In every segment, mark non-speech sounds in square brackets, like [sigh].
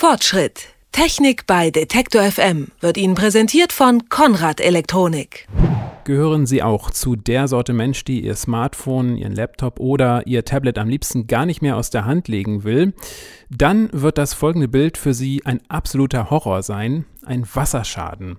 Fortschritt. Technik bei Detektor FM wird Ihnen präsentiert von Konrad Elektronik. Gehören Sie auch zu der Sorte Mensch, die ihr Smartphone, ihren Laptop oder ihr Tablet am liebsten gar nicht mehr aus der Hand legen will? Dann wird das folgende Bild für Sie ein absoluter Horror sein, ein Wasserschaden.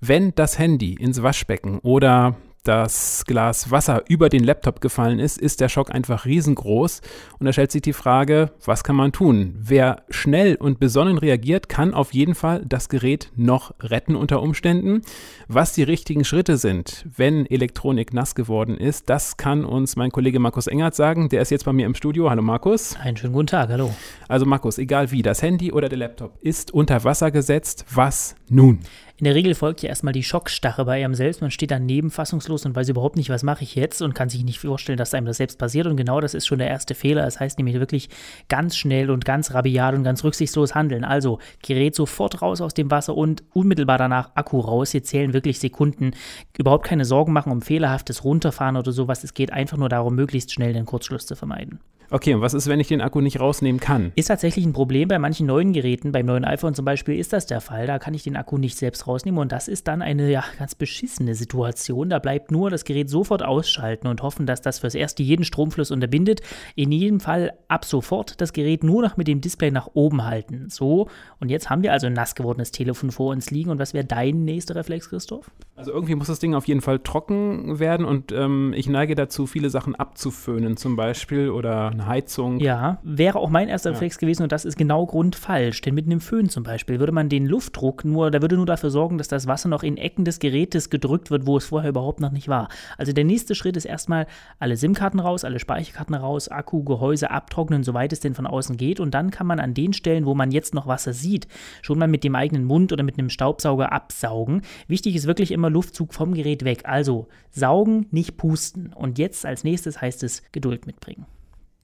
Wenn das Handy ins Waschbecken oder das Glas Wasser über den Laptop gefallen ist, ist der Schock einfach riesengroß. Und da stellt sich die Frage, was kann man tun? Wer schnell und besonnen reagiert, kann auf jeden Fall das Gerät noch retten unter Umständen. Was die richtigen Schritte sind, wenn Elektronik nass geworden ist, das kann uns mein Kollege Markus Engert sagen. Der ist jetzt bei mir im Studio. Hallo Markus. Einen schönen guten Tag, hallo. Also Markus, egal wie, das Handy oder der Laptop ist unter Wasser gesetzt. Was nun? In der Regel folgt ja erstmal die Schockstarre bei einem selbst. Man steht daneben fassungslos und weiß überhaupt nicht, was mache ich jetzt und kann sich nicht vorstellen, dass einem das selbst passiert. Und genau das ist schon der erste Fehler. Das heißt nämlich wirklich ganz schnell und ganz rabiat und ganz rücksichtslos handeln. Also Gerät sofort raus aus dem Wasser und unmittelbar danach Akku raus. Hier zählen wirklich Sekunden. Überhaupt keine Sorgen machen um fehlerhaftes Runterfahren oder sowas. Es geht einfach nur darum, möglichst schnell den Kurzschluss zu vermeiden. Okay, und was ist, wenn ich den Akku nicht rausnehmen kann? Ist tatsächlich ein Problem bei manchen neuen Geräten. Beim neuen iPhone zum Beispiel ist das der Fall. Da kann ich den Akku nicht selbst rausnehmen und das ist dann eine ja, ganz beschissene Situation. Da bleibt nur das Gerät sofort ausschalten und hoffen, dass das fürs Erste jeden Stromfluss unterbindet. In jedem Fall ab sofort das Gerät nur noch mit dem Display nach oben halten. So, und jetzt haben wir also ein nass gewordenes Telefon vor uns liegen. Und was wäre dein nächster Reflex, Christoph? Also irgendwie muss das Ding auf jeden Fall trocken werden und ähm, ich neige dazu, viele Sachen abzuföhnen zum Beispiel oder eine Heizung. Ja, wäre auch mein erster ja. Reflex gewesen und das ist genau grundfalsch. Denn mit einem Föhn zum Beispiel würde man den Luftdruck nur, da würde nur dafür sorgen, dass das Wasser noch in Ecken des Gerätes gedrückt wird, wo es vorher überhaupt noch nicht war. Also der nächste Schritt ist erstmal alle SIM-Karten raus, alle Speicherkarten raus, Akku, Gehäuse abtrocknen, soweit es denn von außen geht. Und dann kann man an den Stellen, wo man jetzt noch Wasser sieht, schon mal mit dem eigenen Mund oder mit einem Staubsauger absaugen. Wichtig ist wirklich immer Luftzug vom Gerät weg. Also saugen, nicht pusten. Und jetzt als nächstes heißt es Geduld mitbringen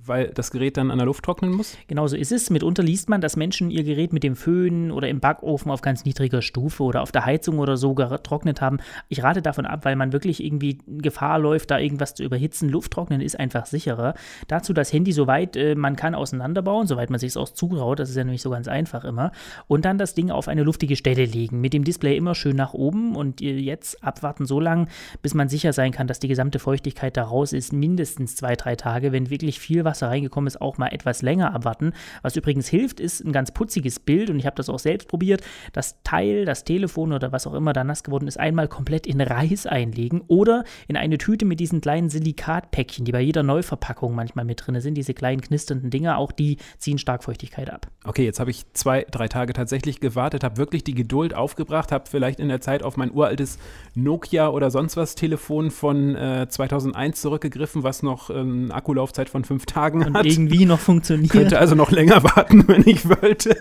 weil das Gerät dann an der Luft trocknen muss? Genau so ist es. Mitunter liest man, dass Menschen ihr Gerät mit dem Föhn oder im Backofen auf ganz niedriger Stufe oder auf der Heizung oder so getrocknet haben. Ich rate davon ab, weil man wirklich irgendwie Gefahr läuft, da irgendwas zu überhitzen. Lufttrocknen ist einfach sicherer. Dazu das Handy soweit äh, man kann auseinanderbauen, soweit man sich es auch zutraut. Das ist ja nämlich so ganz einfach immer. Und dann das Ding auf eine luftige Stelle legen. Mit dem Display immer schön nach oben und jetzt abwarten so lange, bis man sicher sein kann, dass die gesamte Feuchtigkeit da raus ist. Mindestens zwei, drei Tage. Wenn wirklich viel Wasser reingekommen ist, auch mal etwas länger abwarten. Was übrigens hilft, ist ein ganz putziges Bild und ich habe das auch selbst probiert. Das Teil, das Telefon oder was auch immer da nass geworden ist, einmal komplett in Reis einlegen oder in eine Tüte mit diesen kleinen Silikatpäckchen, die bei jeder Neuverpackung manchmal mit drin sind, diese kleinen knisternden Dinger, auch die ziehen stark Feuchtigkeit ab. Okay, jetzt habe ich zwei, drei Tage tatsächlich gewartet, habe wirklich die Geduld aufgebracht, habe vielleicht in der Zeit auf mein uraltes Nokia oder sonst was Telefon von äh, 2001 zurückgegriffen, was noch ähm, Akkulaufzeit von fünf Tagen Tagen und hat. irgendwie noch funktioniert. Könnte also noch länger warten, [laughs] wenn ich wollte.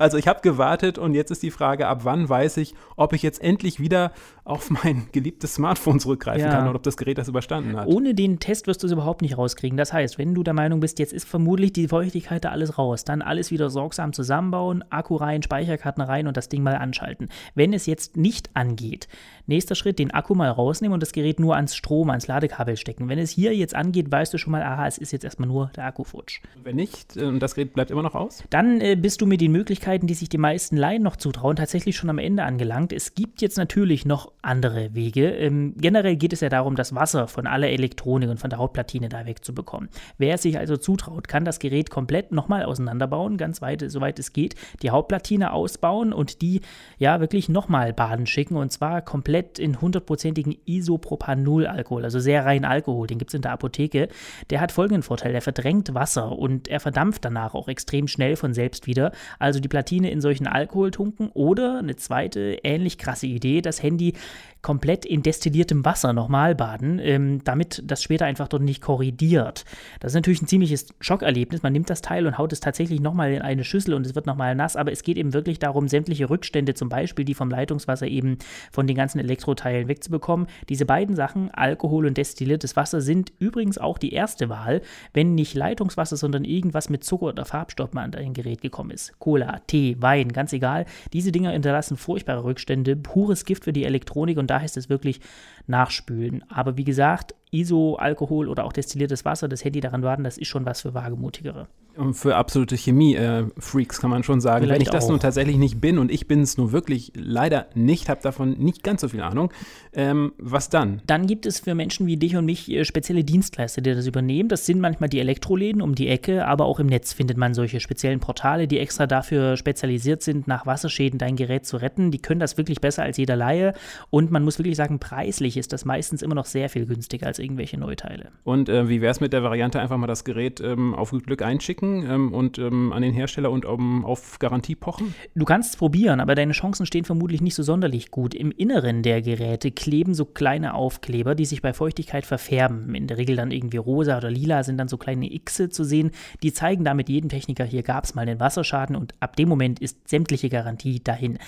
Also ich habe gewartet und jetzt ist die Frage, ab wann weiß ich, ob ich jetzt endlich wieder auf mein geliebtes Smartphone zurückgreifen ja. kann oder ob das Gerät das überstanden hat. Ohne den Test wirst du es überhaupt nicht rauskriegen. Das heißt, wenn du der Meinung bist, jetzt ist vermutlich die Feuchtigkeit da alles raus, dann alles wieder sorgsam zusammenbauen, Akku rein, Speicherkarten rein und das Ding mal anschalten. Wenn es jetzt nicht angeht, nächster Schritt, den Akku mal rausnehmen und das Gerät nur ans Strom, ans Ladekabel stecken. Wenn es hier jetzt angeht, weißt du schon mal, aha, es ist jetzt erstmal nur der Akku futsch. Wenn nicht und äh, das Gerät bleibt immer noch aus? Dann äh, bist du mit den Möglichkeiten, die sich die meisten Laien noch zutrauen, tatsächlich schon am Ende angelangt. Es gibt jetzt natürlich noch andere Wege. Ähm, generell geht es ja darum, das Wasser von aller Elektronik und von der Hautplatine da wegzubekommen. Wer es sich also zutraut, kann das Gerät komplett nochmal auseinanderbauen, ganz weit, soweit es geht, die Hautplatine ausbauen und die ja wirklich nochmal baden schicken und zwar komplett in hundertprozentigen Isopropanol-Alkohol, also sehr rein Alkohol, den gibt es in der Apotheke. Der hat folgenden Vorteil, der verdrängt Wasser und er verdampft danach auch extrem schnell von selbst wieder. Also die Platine in solchen Alkohol tunken oder eine zweite ähnlich krasse Idee, das Handy komplett in destilliertem Wasser nochmal baden, ähm, damit das später einfach dort nicht korridiert. Das ist natürlich ein ziemliches Schockerlebnis. Man nimmt das Teil und haut es tatsächlich nochmal in eine Schüssel und es wird nochmal nass, aber es geht eben wirklich darum, sämtliche Rückstände, zum Beispiel die vom Leitungswasser eben von den ganzen Elektroteilen wegzubekommen. Diese beiden Sachen, Alkohol und destilliertes Wasser, sind übrigens auch die erste Wahl, wenn nicht Leitungswasser, sondern irgendwas mit Zucker oder Farbstoffen an dein Gerät gekommen ist. Cola, Tee, Wein, ganz egal. Diese Dinger hinterlassen furchtbare Rückstände, pures Gift für die Elektronik und da heißt es wirklich nachspülen. Aber wie gesagt, ISO, Alkohol oder auch destilliertes Wasser, das Handy daran warten, das ist schon was für Wagemutigere. Für absolute Chemie-Freaks äh, kann man schon sagen. Vielleicht Wenn ich das auch. nun tatsächlich nicht bin und ich bin es nur wirklich leider nicht, habe davon nicht ganz so viel Ahnung, ähm, was dann? Dann gibt es für Menschen wie dich und mich äh, spezielle Dienstleister, die das übernehmen. Das sind manchmal die Elektroläden um die Ecke, aber auch im Netz findet man solche speziellen Portale, die extra dafür spezialisiert sind, nach Wasserschäden dein Gerät zu retten. Die können das wirklich besser als jeder Laie und man muss wirklich sagen, preislich ist das meistens immer noch sehr viel günstiger als irgendwelche Neuteile. Und äh, wie wäre es mit der Variante, einfach mal das Gerät ähm, auf Glück einschicken ähm, und ähm, an den Hersteller und um, auf Garantie pochen? Du kannst es probieren, aber deine Chancen stehen vermutlich nicht so sonderlich gut. Im Inneren der Geräte kleben so kleine Aufkleber, die sich bei Feuchtigkeit verfärben. In der Regel dann irgendwie rosa oder lila sind dann so kleine Xe zu sehen. Die zeigen damit jedem Techniker, hier gab es mal einen Wasserschaden und ab dem Moment ist sämtliche Garantie dahin.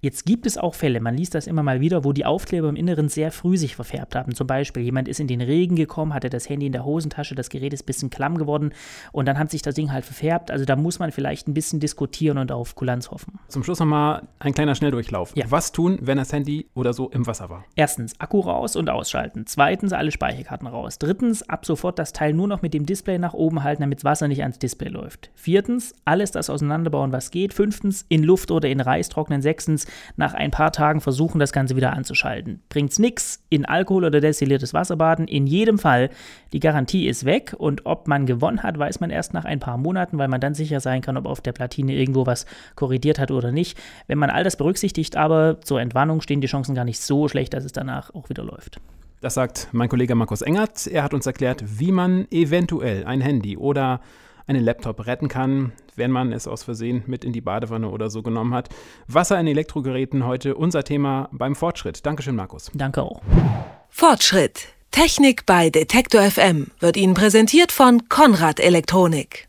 Jetzt gibt es auch Fälle, man liest das immer mal wieder, wo die Aufkleber im Inneren sehr früh sich verfärbt haben. Zum Beispiel, jemand ist in den Regen gekommen, hatte das Handy in der Hosentasche, das Gerät ist ein bisschen klamm geworden und dann hat sich das Ding halt verfärbt. Also da muss man vielleicht ein bisschen diskutieren und auf Kulanz hoffen. Zum Schluss nochmal ein kleiner Schnelldurchlauf. Ja. Was tun, wenn das Handy oder so im Wasser war? Erstens, Erstens, Akku raus und ausschalten. Zweitens, alle Speicherkarten raus. Drittens, ab sofort das Teil nur noch mit dem Display nach oben halten, damit das Wasser nicht ans Display läuft. Viertens, alles das auseinanderbauen, was geht. Fünftens, in Luft oder in Reis trocknen. Sechstens, nach ein paar Tagen versuchen, das Ganze wieder anzuschalten. Bringt's nix, in Alkohol oder destilliertes Wasser baden. In jedem Fall, die Garantie ist weg und ob man gewonnen hat, weiß man erst nach ein paar Monaten, weil man dann sicher sein kann, ob auf der Platine irgendwo was korrigiert hat oder nicht. Wenn man all das berücksichtigt, aber zur Entwarnung stehen die Chancen gar nicht so schlecht, dass es danach danach auch wieder läuft. Das sagt mein Kollege Markus Engert. Er hat uns erklärt, wie man eventuell ein Handy oder einen Laptop retten kann, wenn man es aus Versehen mit in die Badewanne oder so genommen hat. Wasser in Elektrogeräten heute unser Thema beim Fortschritt. Dankeschön, Markus. Danke auch. Fortschritt. Technik bei Detektor FM wird Ihnen präsentiert von Konrad Elektronik.